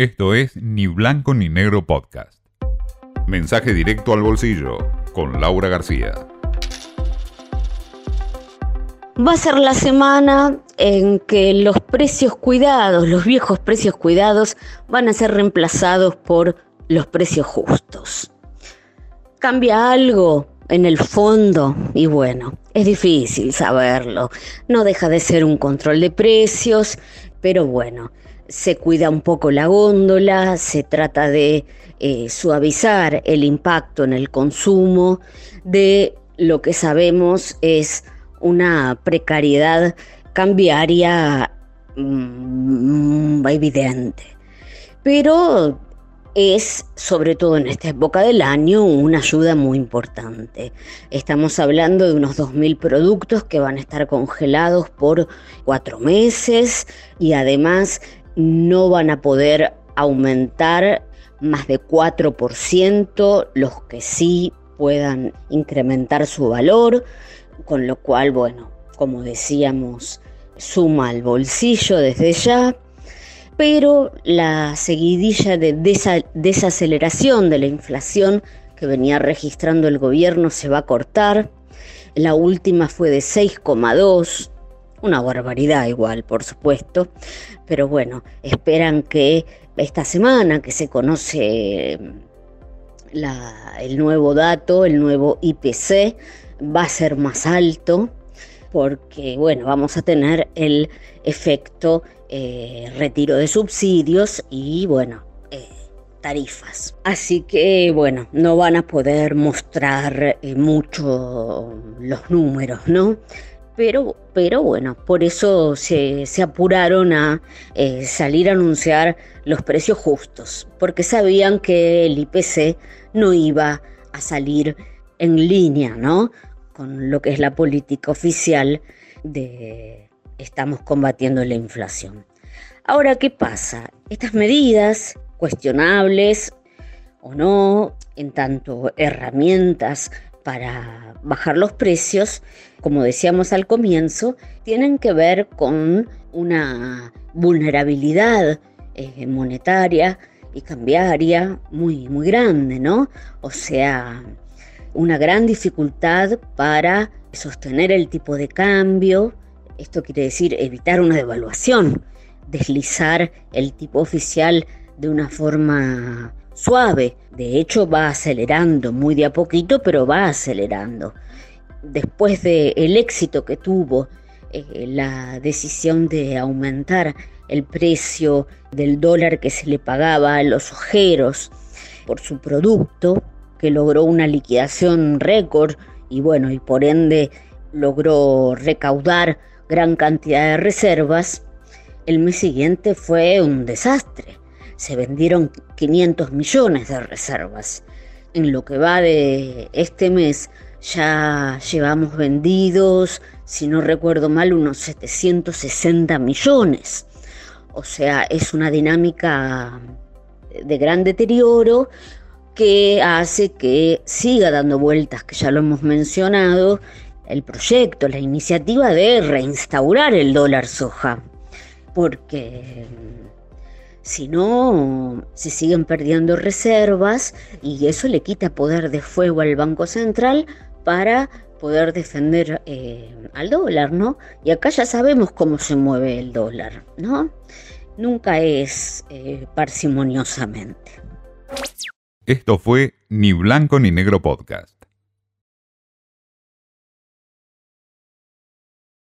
Esto es Ni Blanco ni Negro Podcast. Mensaje directo al bolsillo con Laura García. Va a ser la semana en que los precios cuidados, los viejos precios cuidados, van a ser reemplazados por los precios justos. ¿Cambia algo en el fondo? Y bueno, es difícil saberlo. No deja de ser un control de precios, pero bueno, se cuida un poco la góndola, se trata de eh, suavizar el impacto en el consumo de lo que sabemos es una precariedad cambiaria mm, evidente. Pero es, sobre todo en esta época del año, una ayuda muy importante. Estamos hablando de unos 2.000 productos que van a estar congelados por cuatro meses y además no van a poder aumentar más de 4% los que sí puedan incrementar su valor con lo cual, bueno, como decíamos, suma al bolsillo desde ya, pero la seguidilla de desaceleración de la inflación que venía registrando el gobierno se va a cortar. La última fue de 6,2, una barbaridad igual, por supuesto, pero bueno, esperan que esta semana que se conoce el nuevo dato, el nuevo IPC, va a ser más alto porque, bueno, vamos a tener el efecto eh, retiro de subsidios y, bueno, eh, tarifas. Así que, bueno, no van a poder mostrar eh, mucho los números, ¿no? Pero, pero bueno, por eso se, apuraron a salir a anunciar los precios justos, porque sabían que el IPC no iba a salir en línea, ¿no? con lo que es la política oficial de estamos combatiendo la inflación. Ahora, ¿qué pasa? Estas medidas, cuestionables o no, en tanto herramientas para bajar los precios, como decíamos al comienzo, tienen que ver con una vulnerabilidad eh, monetaria y cambiaria muy, muy grande, ¿no? O sea, una gran dificultad para sostener el tipo de cambio. Esto quiere decir evitar una devaluación, deslizar el tipo oficial de una forma suave. De hecho, va acelerando muy de a poquito, pero va acelerando. Después del el éxito que tuvo eh, la decisión de aumentar el precio del dólar que se le pagaba a los ojeros por su producto, que logró una liquidación récord y bueno, y por ende logró recaudar gran cantidad de reservas, el mes siguiente fue un desastre. Se vendieron 500 millones de reservas. En lo que va de este mes ya llevamos vendidos, si no recuerdo mal, unos 760 millones. O sea, es una dinámica de gran deterioro que hace que siga dando vueltas, que ya lo hemos mencionado, el proyecto, la iniciativa de reinstaurar el dólar soja, porque si no, se siguen perdiendo reservas y eso le quita poder de fuego al Banco Central para poder defender eh, al dólar, ¿no? Y acá ya sabemos cómo se mueve el dólar, ¿no? Nunca es eh, parsimoniosamente. Esto fue Ni Blanco ni Negro Podcast.